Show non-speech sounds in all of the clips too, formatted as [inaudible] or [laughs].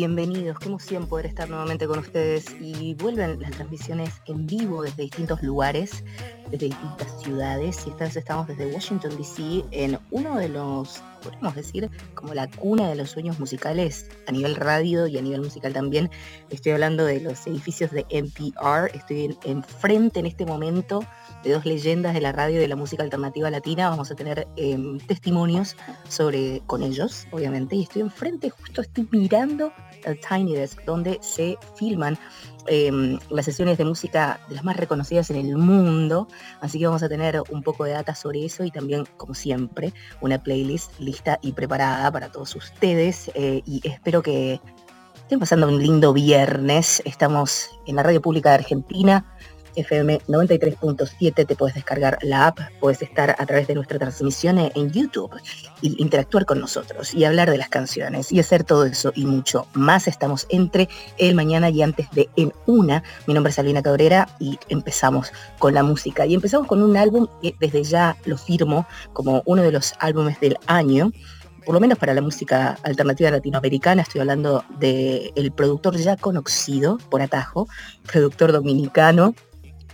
Bienvenidos. Qué emoción poder estar nuevamente con ustedes. Y vuelven las transmisiones en vivo desde distintos lugares, desde distintas ciudades. Y esta vez estamos desde Washington, D.C., en uno de los, podemos decir, como la cuna de los sueños musicales a nivel radio y a nivel musical también. Estoy hablando de los edificios de NPR. Estoy en- enfrente en este momento de dos leyendas de la radio y de la música alternativa latina. Vamos a tener em, testimonios sobre con ellos, obviamente. Y estoy enfrente, justo estoy mirando Tiny Desk, donde se filman em, las sesiones de música de las más reconocidas en el mundo. Así que vamos a tener un poco de data sobre eso y también, como siempre, una playlist lista y preparada para todos ustedes. eh, y espero que estén pasando un lindo viernes. Estamos en la Radio Pública de Argentina. FM 93.7, te puedes descargar la app, puedes estar a través de nuestra transmisión en YouTube y interactuar con nosotros y hablar de las canciones y hacer todo eso y mucho más. Estamos entre el mañana y antes de En Una. Mi nombre es Alvina Cabrera y empezamos con la música. Y empezamos con un álbum que desde ya lo firmo como uno de los álbumes del año por lo menos para la música alternativa latinoamericana, estoy hablando del productor ya conocido por Atajo, productor dominicano,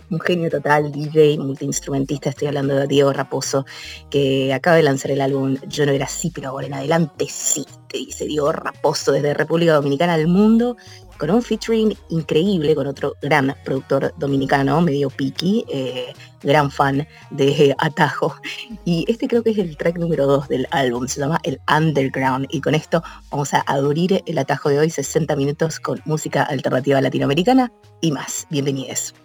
un genio total, DJ, multiinstrumentista, estoy hablando de Diego Raposo, que acaba de lanzar el álbum Yo no era así, pero ahora en adelante sí, te dice Diego Raposo desde República Dominicana al mundo, con un featuring increíble con otro gran productor dominicano, medio piqui, eh, gran fan de [laughs] Atajo. Y este creo que es el track número 2 del álbum, se llama El Underground. Y con esto vamos a abrir el atajo de hoy, 60 minutos con música alternativa latinoamericana y más. Bienvenidos.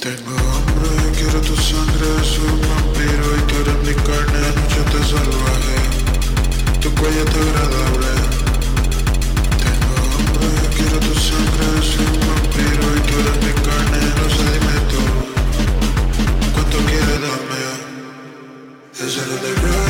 Tengo hambre, quiero tu sangre, soy un vampiro y tú eres mi carne, noche salvaje, tu cuello es agradable. Tengo hambre, quiero tu sangre, soy un vampiro y tú eres mi carne, no sé, dime tú, ¿cuánto quieres darme? Es el underground.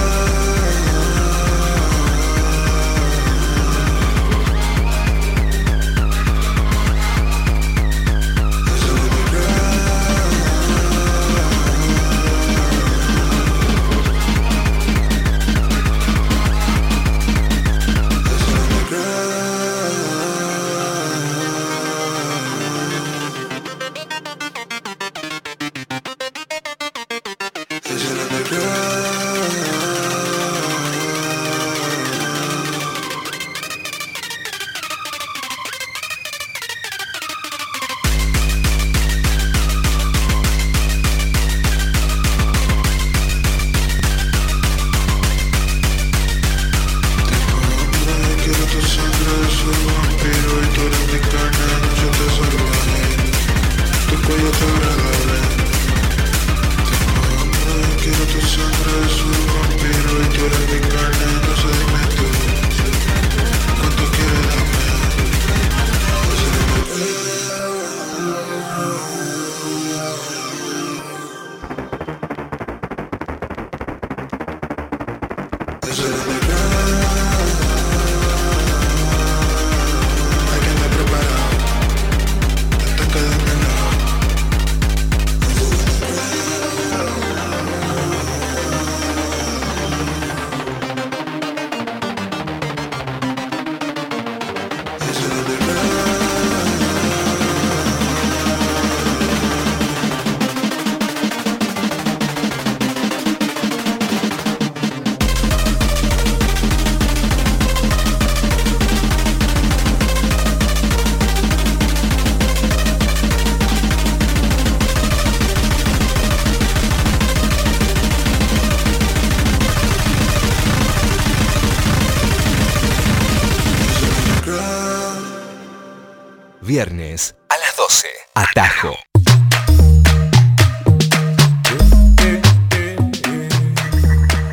Viernes a las 12. Atajo.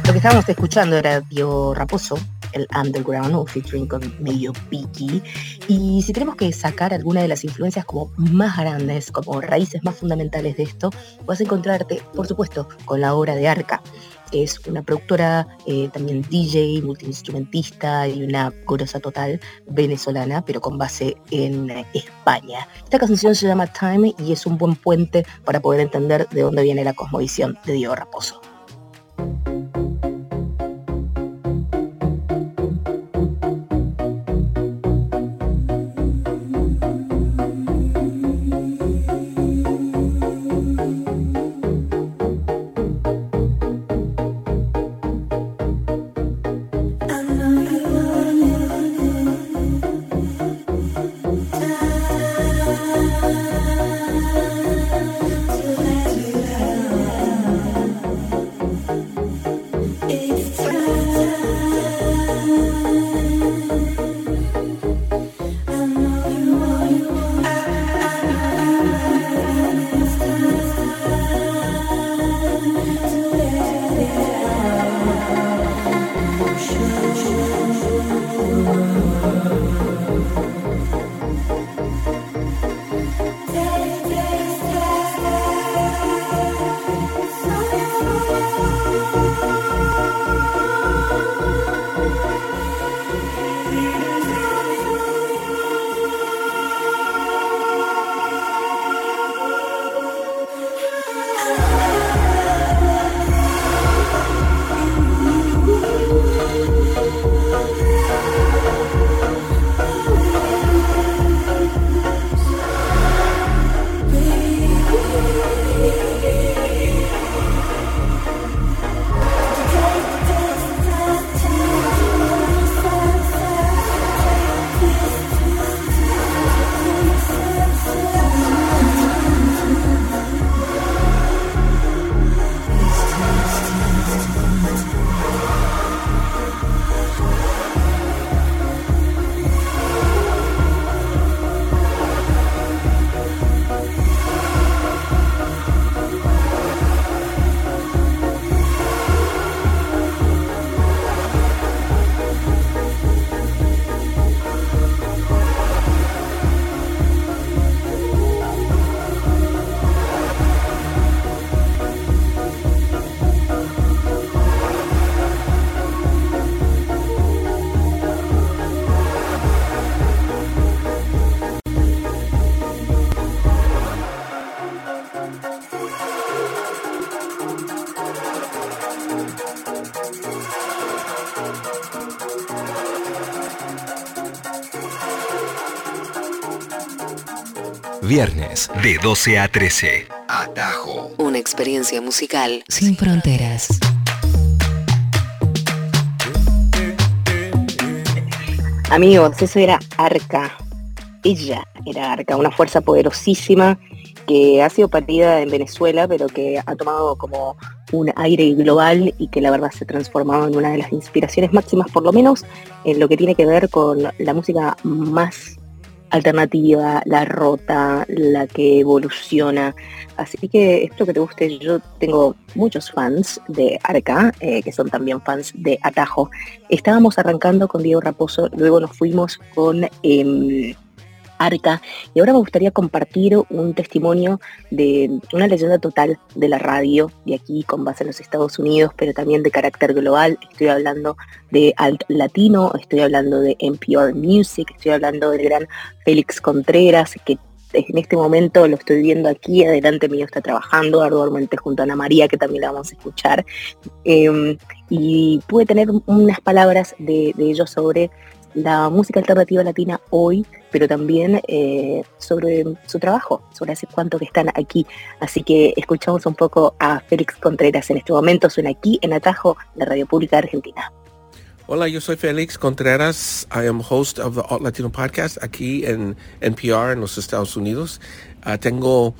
Lo que estábamos escuchando era Dio Raposo, el Underground, featuring con medio Piki. Y si tenemos que sacar alguna de las influencias como más grandes, como raíces más fundamentales de esto, vas a encontrarte, por supuesto, con la obra de Arca es una productora, eh, también DJ, multiinstrumentista y una corosa total venezolana, pero con base en España. Esta canción se llama Time y es un buen puente para poder entender de dónde viene la cosmovisión de Diego Raposo. Viernes de 12 a 13. Atajo. Una experiencia musical sin fronteras. Amigos, eso era Arca. Ella era Arca, una fuerza poderosísima que ha sido partida en Venezuela, pero que ha tomado como un aire global y que la verdad se ha transformado en una de las inspiraciones máximas, por lo menos en lo que tiene que ver con la música más alternativa, la rota, la que evoluciona. Así que espero que te guste. Yo tengo muchos fans de Arca, eh, que son también fans de Atajo. Estábamos arrancando con Diego Raposo, luego nos fuimos con... Em, Arca. Y ahora me gustaría compartir un testimonio de una leyenda total de la radio, de aquí con base en los Estados Unidos, pero también de carácter global. Estoy hablando de Alt Latino, estoy hablando de NPR Music, estoy hablando del gran Félix Contreras, que en este momento lo estoy viendo aquí, adelante mío está trabajando arduamente junto a Ana María, que también la vamos a escuchar. Em, y pude tener unas palabras de, de ellos sobre la música alternativa latina hoy, pero también eh, sobre su trabajo, sobre hace cuánto que están aquí. Así que escuchamos un poco a Félix Contreras en este momento, suena aquí en Atajo, la Radio Pública Argentina. Hola, yo soy Félix Contreras. I am host of the Alt Latino Podcast aquí en NPR en los Estados Unidos. Uh, tengo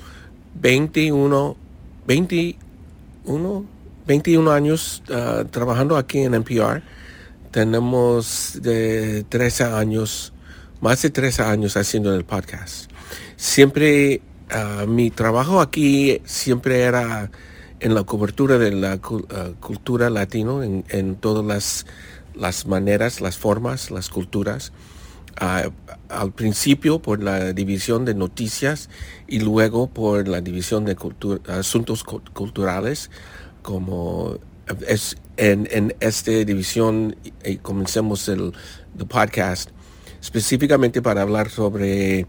21, 21, 21 años uh, trabajando aquí en NPR tenemos de 13 años más de tres años haciendo el podcast. Siempre, uh, mi trabajo aquí siempre era en la cobertura de la uh, cultura latino, en, todas las, maneras, las formas, las culturas. Uh, al principio por la división de noticias y luego por la división de asuntos culturales, como es en, en esta división y comencemos el, el podcast específicamente para hablar sobre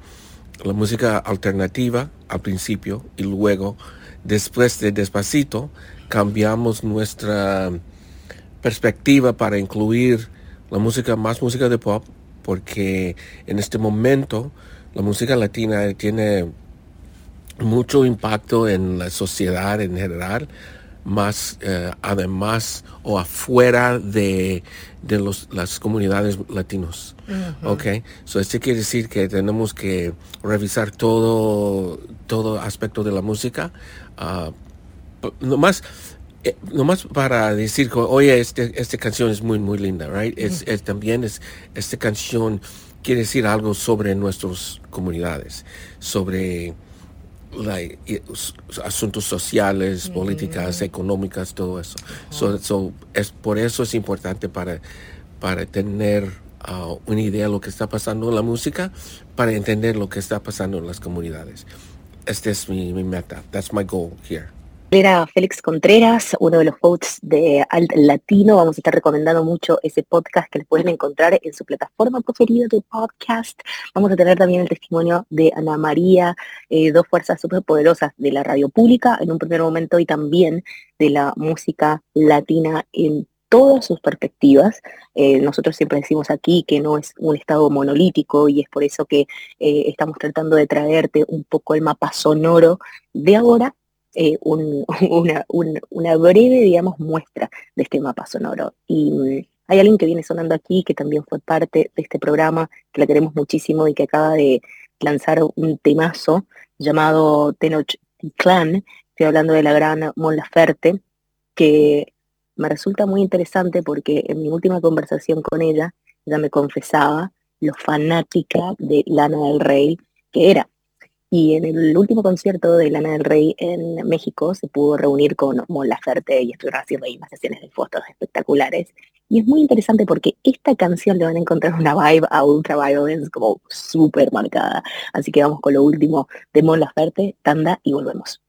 la música alternativa al principio y luego después de Despacito cambiamos nuestra perspectiva para incluir la música, más música de pop, porque en este momento la música latina tiene mucho impacto en la sociedad en general, más eh, además o afuera de, de los, las comunidades latinos. Ok, so esto quiere decir que tenemos que revisar todo, todo aspecto de la música. Uh, nomás, eh, nomás para decir que, oye, este, esta canción es muy, muy linda, right? es, es, también es, esta canción quiere decir algo sobre nuestras comunidades, sobre like, asuntos sociales, políticas, económicas, todo eso. So, es, por eso es importante para, para tener uh, una idea de lo que está pasando en la música, para entender lo que está pasando en las comunidades. Este es mi, mi meta. That's my goal here. Era Félix Contreras, uno de los hosts de Alt Latino. Vamos a estar recomendando mucho ese podcast que les pueden encontrar en su plataforma preferida de podcast. Vamos a tener también el testimonio de Ana María, eh, dos fuerzas súper poderosas de la radio pública en un primer momento y también de la música latina en todas sus perspectivas. Eh, nosotros siempre decimos aquí que no es un estado monolítico y es por eso que eh, estamos tratando de traerte un poco el mapa sonoro de ahora eh, [laughs] una, breve, digamos, muestra de este mapa sonoro. Y mm, hay alguien que viene sonando aquí, que también fue parte de este programa, que la queremos muchísimo y que acaba de lanzar un temazo llamado Tenoch Clan. Estoy hablando de la gran Mon Laferte, que me resulta muy interesante porque en mi última conversación con ella, ella me confesaba lo fanática de Lana del Rey que era. Y en el último concierto de Lana del Rey en México se pudo reunir con Mon Laferte y estuvieron haciendo ahí más sesiones de fotos espectaculares. Y es muy interesante porque esta canción le van a encontrar una vibe a Ultra Violence como súper marcada. Así que vamos con lo último de Mon Laferte, tanda y volvemos.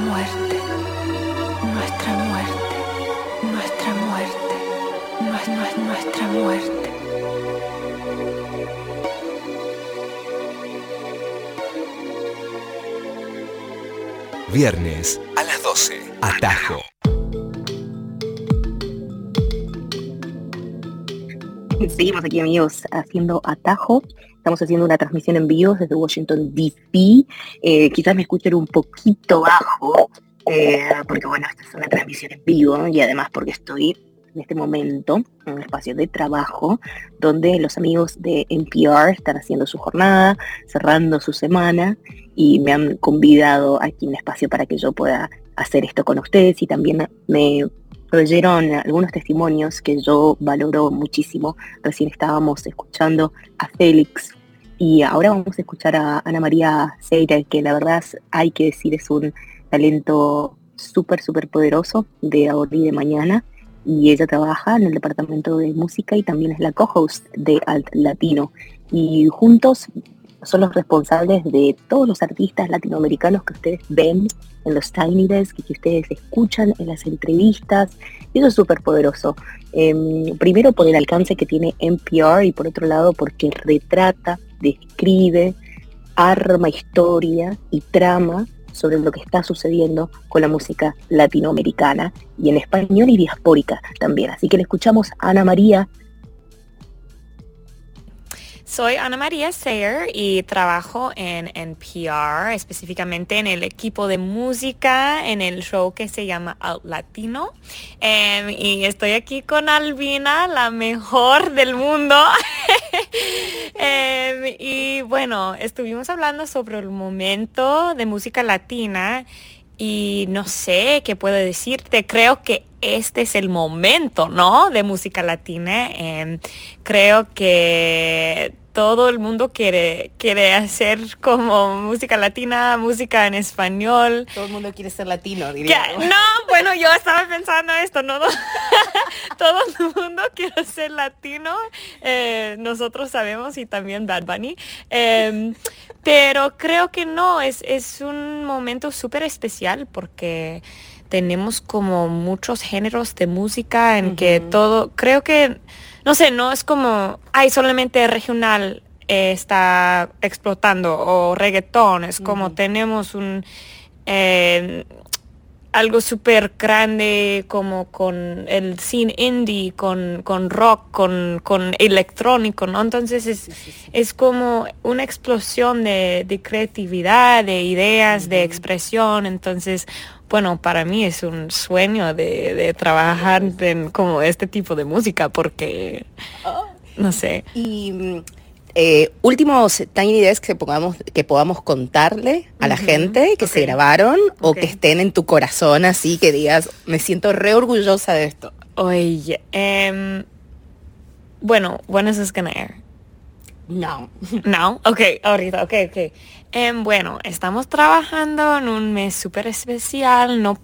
Nuestra muerte, nuestra muerte, nuestra muerte, nuestra, nuestra muerte. Viernes a las 12. Atajo. [laughs] Seguimos aquí amigos haciendo Atajo. Estamos haciendo una transmisión en vivo desde Washington, D.C. Eh, quizás me escuchen un poquito bajo, eh, porque bueno, esta es una transmisión en vivo y además porque estoy en este momento en un espacio de trabajo donde los amigos de NPR están haciendo su jornada, cerrando su semana y me han convidado aquí un espacio para que yo pueda hacer esto con ustedes y también me oyeron algunos testimonios que yo valoro muchísimo. Recién estábamos escuchando a Félix y ahora vamos a escuchar a Ana María Seira, que la verdad hay que decir es un talento súper, súper poderoso de ahora y de mañana y ella trabaja en el departamento de música y también es la co-host de Alt Latino. Y juntos son los responsables de todos los artistas latinoamericanos que ustedes ven en los Tiny Desk y que ustedes escuchan en las entrevistas. Eso es súper poderoso. Em, primero por el alcance que tiene NPR y por otro lado porque retrata, describe, arma historia y trama sobre lo que está sucediendo con la música latinoamericana y en español y diaspórica también. Así que le escuchamos a Ana María soy Ana María Sayer y trabajo en NPR, específicamente en el equipo de música, en el show que se llama Out Latino. Em, y estoy aquí con Albina, la mejor del mundo. [laughs] Em, y bueno, estuvimos hablando sobre el momento de música latina y no sé qué puedo decirte. Creo que este es el momento, ¿no? De música latina. Em, creo que todo el mundo quiere, quiere hacer como música latina, música en español. Todo el mundo quiere ser latino, diría. No, bueno, yo estaba pensando esto, ¿no? [laughs] todo el mundo quiere ser latino. Eh, nosotros sabemos y también Bad Bunny. Em, pero creo que no, es, es un momento súper especial porque tenemos como muchos géneros de música en que todo, creo que no sé, no es como, hay solamente regional eh, está explotando o reggaetón, es como tenemos un... Eh, algo súper grande como con el scene indie, con, con rock, con, con, electrónico, ¿no? Entonces es, es como una explosión de, de creatividad, de ideas, de expresión. Entonces bueno, para mí es un sueño de, trabajar en como este tipo de música porque, no sé. Y eh, últimos Tiny Desk que, podamos, que podamos contarle a la gente que se grabaron o que estén en tu corazón así que digas, me siento re orgullosa de esto. Oye, um, bueno, when is this gonna air? No. No, ok, ahorita, ok, ok. Em, bueno, estamos trabajando en un mes súper especial. No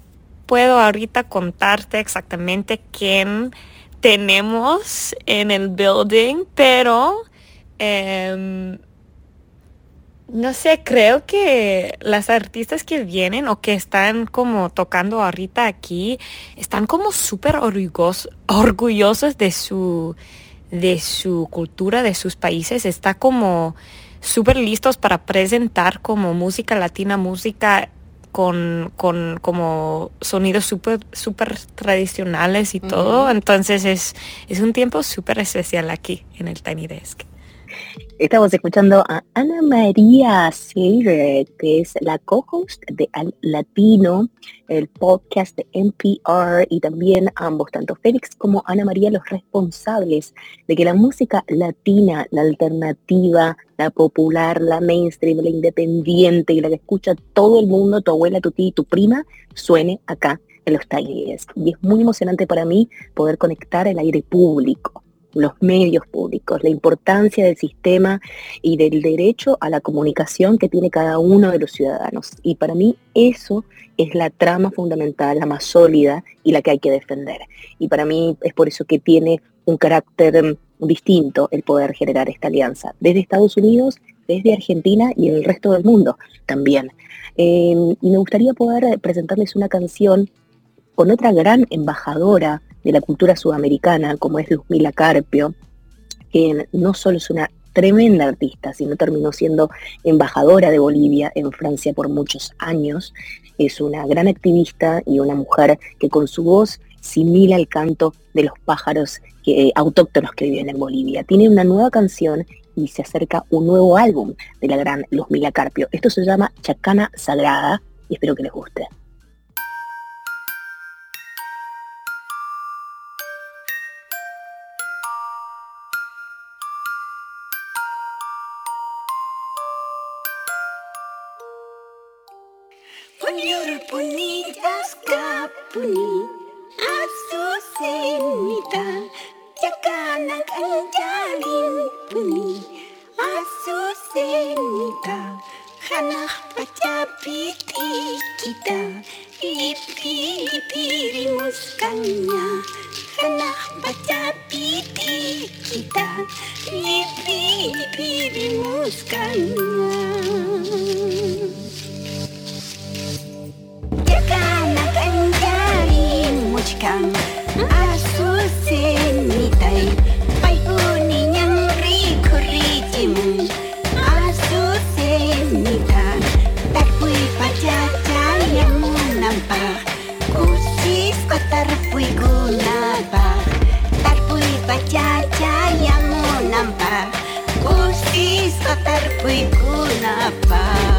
puedo ahorita contarte exactamente quién tenemos en el building, pero em, no sé, creo que las artistas que vienen o que están como tocando ahorita aquí están como súper orgullosos de su, de su cultura, de sus países. Está como súper listos para presentar como música latina, música con, con como sonidos súper super tradicionales y todo. Entonces es, es un tiempo súper especial aquí en el Tiny Desk. Estamos escuchando a Ana María Silver, que es la co-host de Al Latino, el podcast de NPR, y también ambos, tanto Félix como Ana María, los responsables de que la música latina, la alternativa, la popular, la mainstream, la independiente y la que escucha todo el mundo, tu abuela, tu tía y tu prima, suene acá en los talleres. Y es muy emocionante para mí poder conectar el aire público los medios públicos, la importancia del sistema y del derecho a la comunicación que tiene cada uno de los ciudadanos. Y para mí eso es la trama fundamental, la más sólida y la que hay que defender. Y para mí es por eso que tiene un carácter mm, distinto el poder generar esta alianza, desde Estados Unidos, desde Argentina y en el resto del mundo también. Em, y me gustaría poder presentarles una canción con otra gran embajadora de la cultura sudamericana, como es Luzmila Carpio, que no solo es una tremenda artista, sino terminó siendo embajadora de Bolivia en Francia por muchos años. Es una gran activista y una mujer que con su voz simila el canto de los pájaros que, autóctonos que viven en Bolivia. Tiene una nueva canción y se acerca un nuevo álbum de la gran Luzmila Carpio. Esto se llama Chacana Sagrada y espero que les guste. синька, хана хотя пикита, липи мусканя, хана хотя пикита, липи липи мусканя. Якана кандари мучкан, асу синька, пай у меня рикуритиму. Tarpui kunapa, tarpui pacaca yang nampak, kusis tarpui kunapa.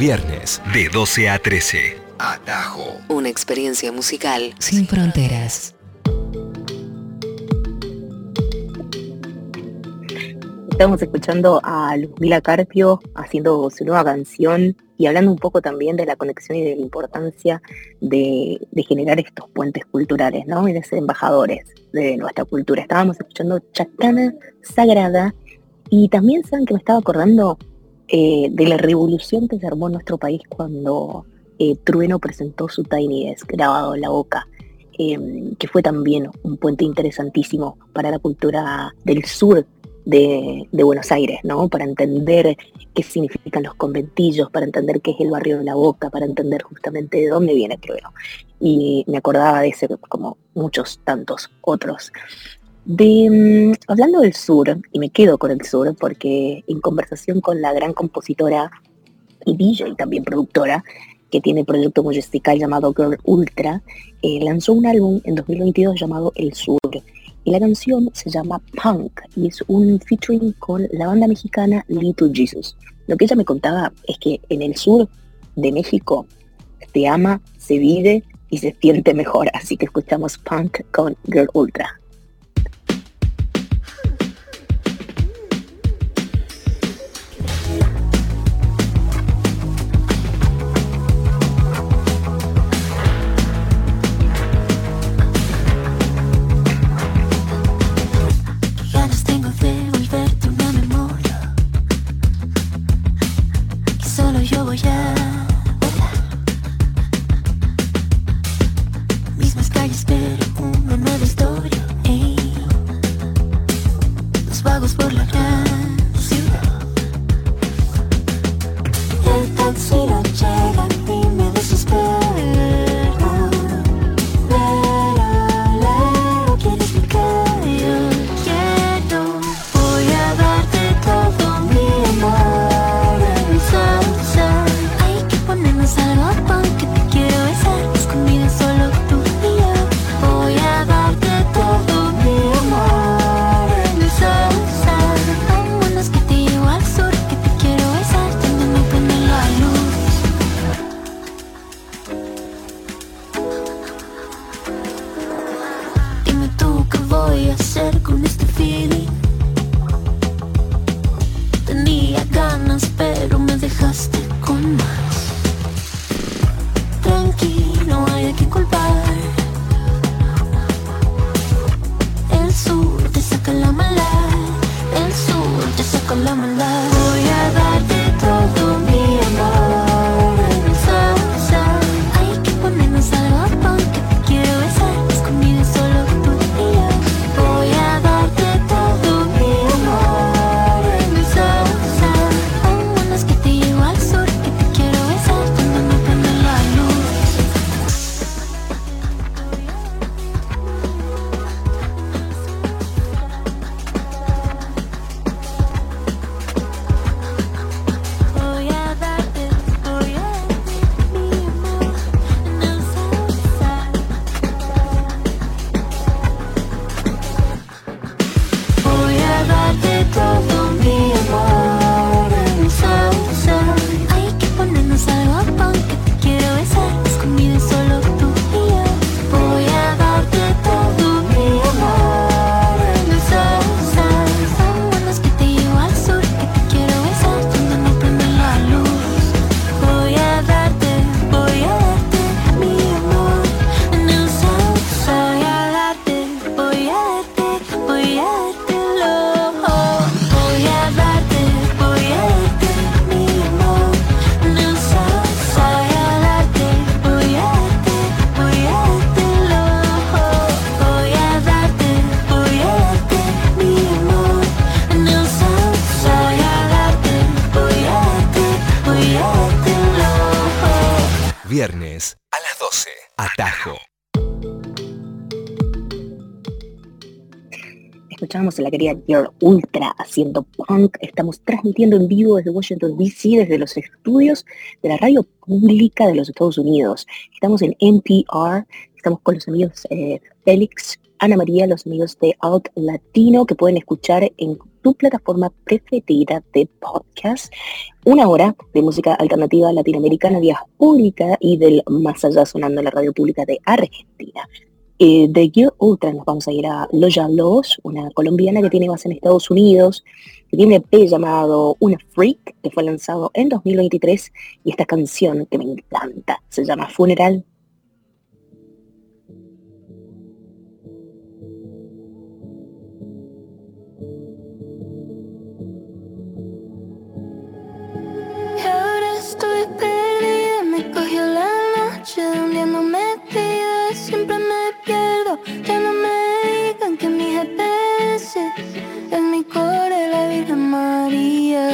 Viernes de 12 a 13. Atajo. Una experiencia musical sin fronteras. Estamos escuchando a Luzmila Carpio haciendo su nueva canción y hablando un poco también de la conexión y de la importancia de, generar estos puentes culturales, ¿no? Y de ser embajadores de nuestra cultura. Estábamos escuchando Chacana Sagrada y también saben que me estaba acordando eh, de la revolución que se armó en nuestro país cuando eh, Trueno presentó su Tiny Desk grabado en la boca, em, que fue también un puente interesantísimo para la cultura del sur de, Buenos Aires, ¿no? Para entender qué significan los conventillos, para entender qué es el barrio de la Boca, para entender justamente de dónde viene Trueno. Y me acordaba de ese como muchos tantos otros. De, mm, hablando del sur, y me quedo con el sur, porque en conversación con la gran compositora y DJ también productora, que tiene el proyecto musical llamado Girl Ultra, eh, lanzó un álbum en 2022 llamado El Sur. Y la canción se llama Punk y es un featuring con la banda mexicana Little Jesus. Lo que ella me contaba es que en el sur de México se ama se vive y se siente mejor. Así que escuchamos punk con Girl Ultra. Escuchábamos a la querida Girl Ultra haciendo punk. Estamos transmitiendo en vivo desde Washington, D.C., desde los estudios de la radio pública de los Estados Unidos. Estamos en NPR, estamos con los amigos eh, Félix, Ana María, los amigos de Out Latino, que pueden escuchar en tu plataforma preferida de podcast. Una hora de música alternativa latinoamericana, pública y del más allá sonando en la radio pública de Argentina. Eh, de Gear Ultra nos vamos a ir a Loya Los, una colombiana que tiene base en Estados Unidos, que tiene EP llamado Una Freak, que fue lanzado en 2023, y esta canción que me encanta se llama Funeral siempre me pierdo, ya no me digan que mi GPS es mi core, la Virgen María.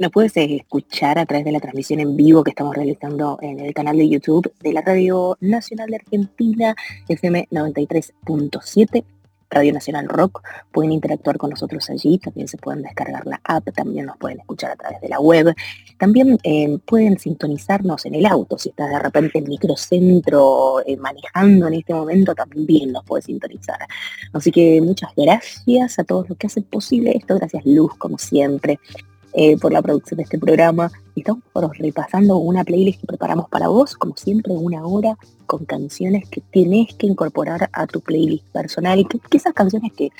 Nos puedes escuchar a través de la transmisión en vivo que estamos realizando en el canal de YouTube de la Radio Nacional de Argentina, FM 93.7 Radio Nacional Rock. Pueden interactuar con nosotros allí, también se pueden descargar la app, también nos pueden escuchar a través de la web. También eh, pueden sintonizarnos en el auto, si estás de repente en microcentro eh, manejando en este momento, también nos puedes sintonizar. Así que muchas gracias a todos los que hacen posible esto. Gracias Luz, como siempre. Eh, por la producción de este programa. Estamos repasando una playlist que preparamos para vos, como siempre, una hora con canciones que tenés que incorporar a tu playlist personal y que, esas canciones que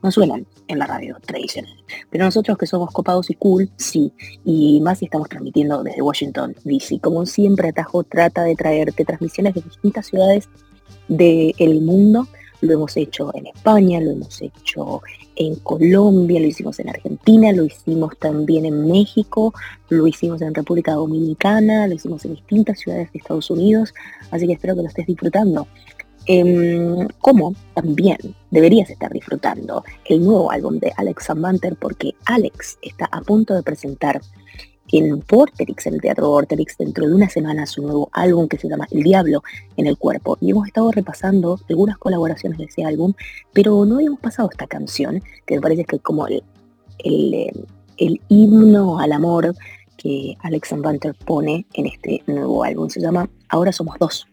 no suenan en la radio tradicional. Pero nosotros que somos copados y cool, sí. Y más si estamos transmitiendo desde Washington, D.C. Como siempre, Atajo trata de traerte transmisiones de distintas ciudades del mundo lo hemos hecho en España, lo hemos hecho en Colombia, lo hicimos en Argentina, lo hicimos también en México, lo hicimos en República Dominicana, lo hicimos en distintas ciudades de Estados Unidos, así que espero que lo estés disfrutando. Eh, como también deberías estar disfrutando el nuevo álbum de Alex Zamanter porque Alex está a punto de presentar en Vorterix, en el Teatro Vorterix, dentro de una semana su nuevo álbum que se llama El Diablo en el Cuerpo. Y hemos estado repasando algunas colaboraciones de ese álbum, pero no habíamos pasado esta canción, que me parece que es como el, el, himno al amor que Alex Banter pone en este nuevo álbum. Se llama Ahora Somos Dos.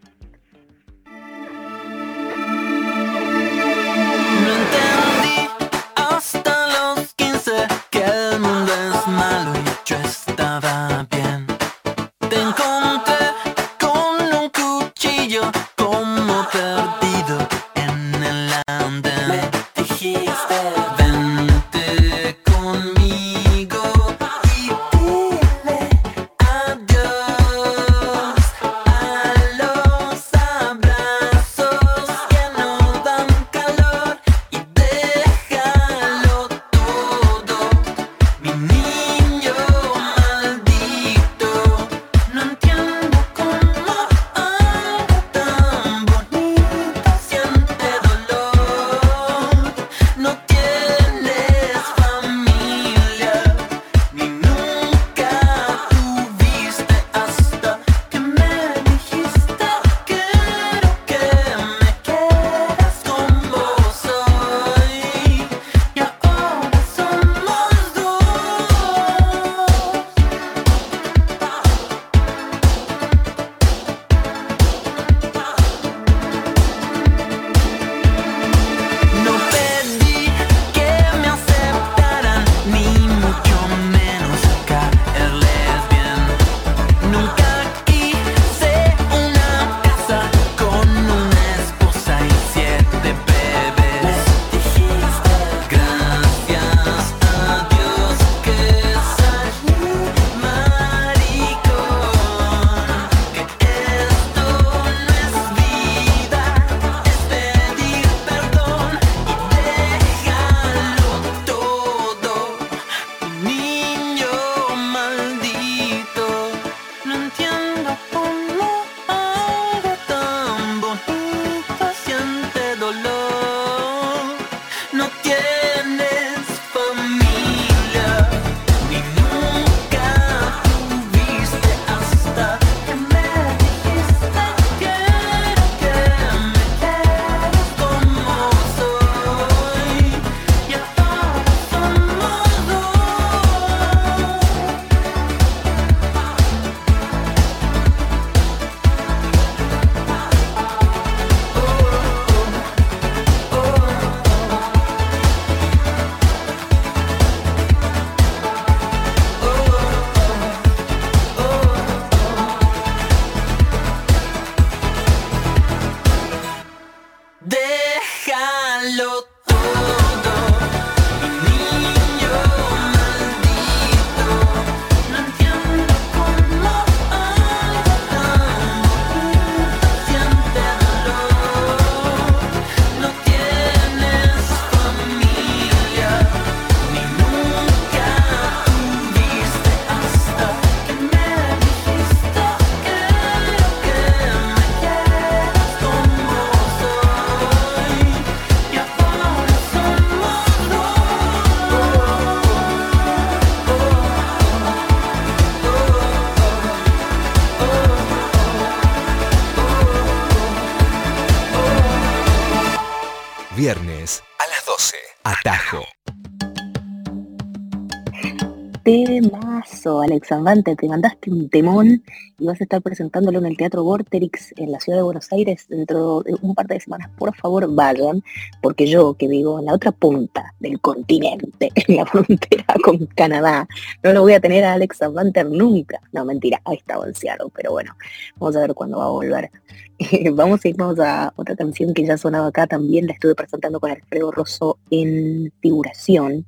Temazo, Alex Avante, te mandaste un temón y vas a estar presentándolo en el Teatro Vorterix en la ciudad de Buenos Aires dentro de un par de semanas. Por favor, vayan, porque yo que vivo en la otra punta del continente, [laughs] en la frontera con Canadá, no lo voy a tener a Alex Avanter nunca. No, mentira, ahí estaba en pero bueno, vamos a ver cuándo va a volver. [laughs] vamos a irnos a otra canción que ya sonaba acá también, la estuve presentando con Alfredo Rosso en figuración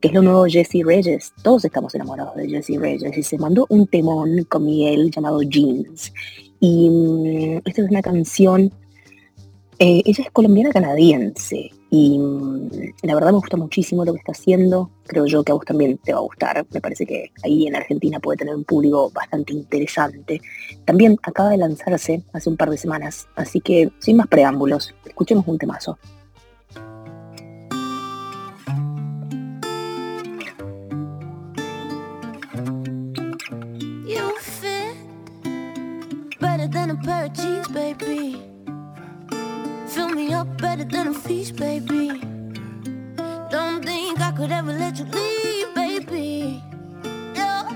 que es lo nuevo Jesse Reyes. Todos estamos enamorados de Jesse Reyes y se mandó un temón con Miguel llamado Jeans. Y mm, esta es una canción, eh, ella es colombiana canadiense y mm, la verdad me gusta muchísimo lo que está haciendo. Creo yo que a vos también te va a gustar. Me parece que ahí en Argentina puede tener un público bastante interesante. También acaba de lanzarse hace un par de semanas, así que sin más preámbulos, escuchemos un temazo. Pair of jeans, baby. Fill me up better than a feast, baby. Don't think I could ever let you leave, baby. Yeah.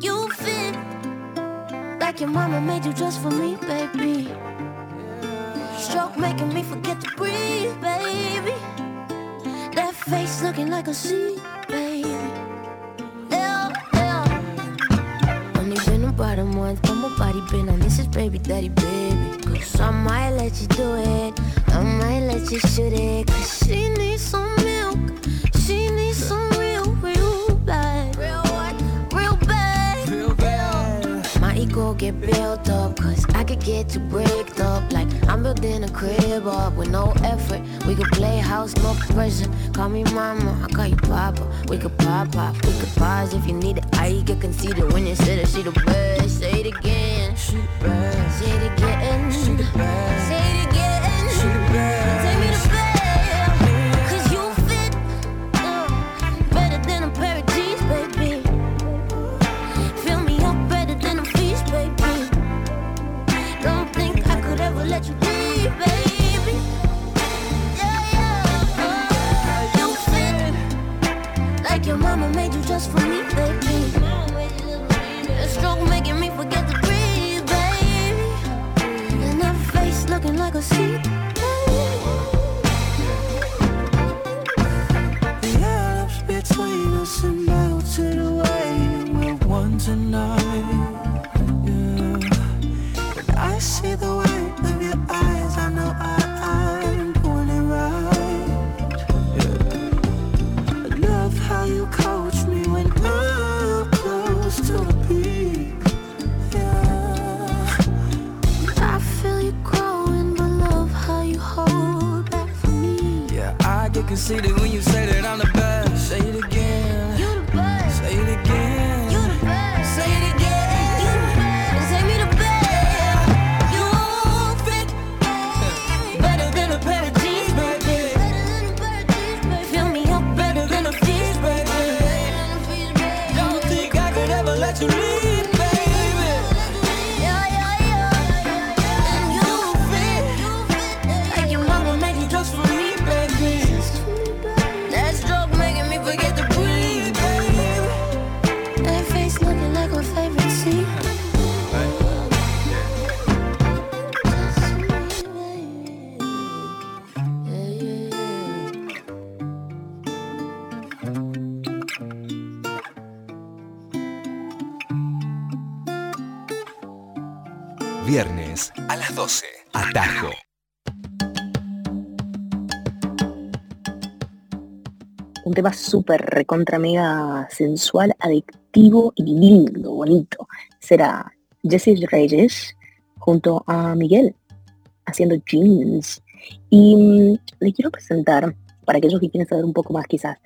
You fit like your mama made you just for me, baby. Stroke making me forget to breathe, baby. That face looking like a sea, about a month, but my body been on this is baby daddy, baby. Cause I might let you do it, I might let you shoot it. Cause she needs some milk, she needs some real, real bad. Real what? Real bad. Real bad. My ego get built up, cause I could get you breaked up. Like I'm building a crib up with no effort. We could play house, no pressure. Call me mama, I call you papa. We could pop off, we could pause if you need it. I get conceited when you said that she the best. Say it again. She best. Say it again. Just for me, tema súper recontra mega sensual, adictivo y lindo, bonito. Será Jesse Reyes junto a Miguel haciendo jeans. Y mm, le quiero presentar, para aquellos que quieren saber un poco más quizás,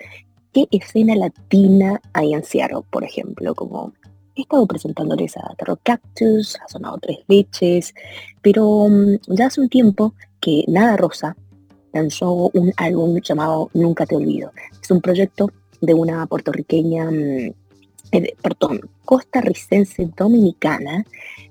qué escena latina hay en Seattle, por ejemplo, como he estado presentándoles a Terror Cactus, ha sonado Tres Leches, pero mm, ya hace un tiempo que Nada Rosa lanzó un álbum llamado Nunca Te Olvido. Es un proyecto de una puertorriqueña, mm, eh, perdón, costarricense dominicana,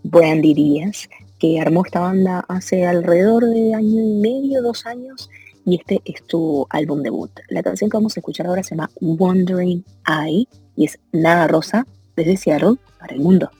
Brandy Díaz, que armó esta banda hace alrededor de año y medio, dos años, y este es tu álbum debut. La canción que vamos a escuchar ahora se llama Wandering Eye y es Nada Rosa desde Seattle para el mundo.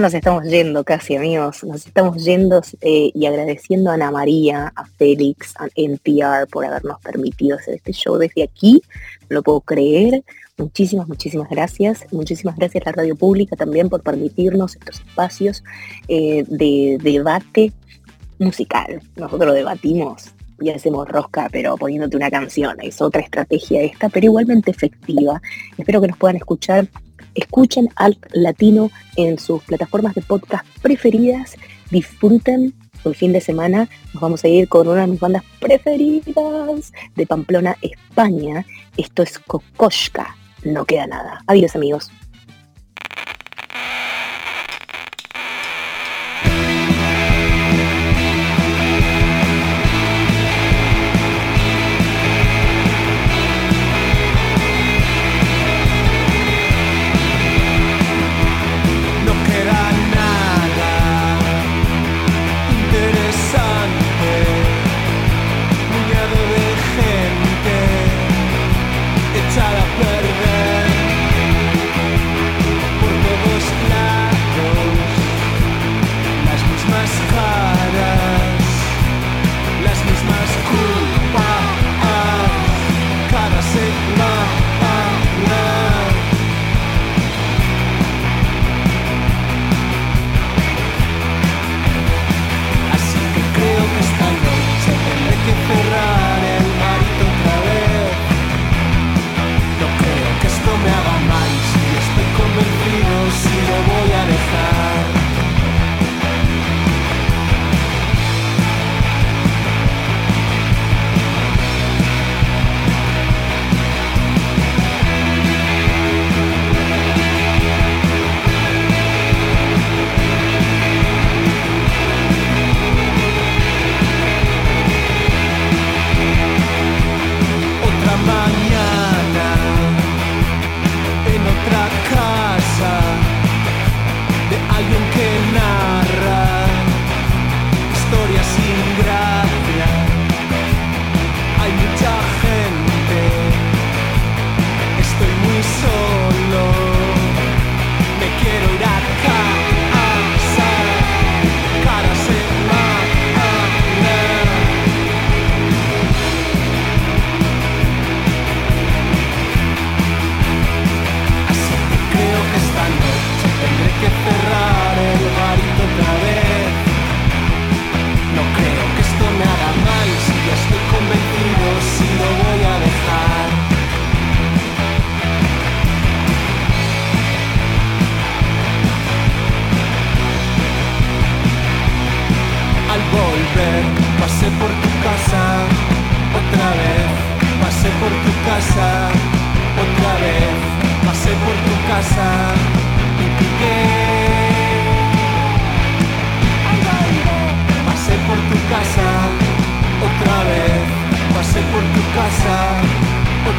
Nos estamos yendo casi, amigos. Nos estamos yendo eh, y agradeciendo a Ana María, a Félix, a NPR por habernos permitido hacer este show desde aquí. No lo puedo creer. Muchísimas, muchísimas gracias. Muchísimas gracias a la radio pública también por permitirnos estos espacios eh, de debate musical. Nosotros debatimos y hacemos rosca, pero poniéndote una canción. Es otra estrategia esta, pero igualmente efectiva. Espero que nos puedan escuchar. Escuchen Alt Latino en sus plataformas de podcast preferidas. Disfruten el fin de semana. Nos vamos a ir con una de mis bandas preferidas de Pamplona, España. Esto es Kokoshka. No queda nada. Adiós amigos.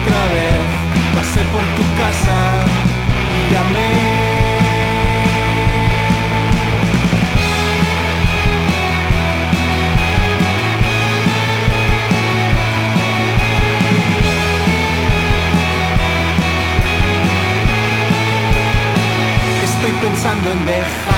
otra vez, pasé por tu casa y te amé. pensando en dejar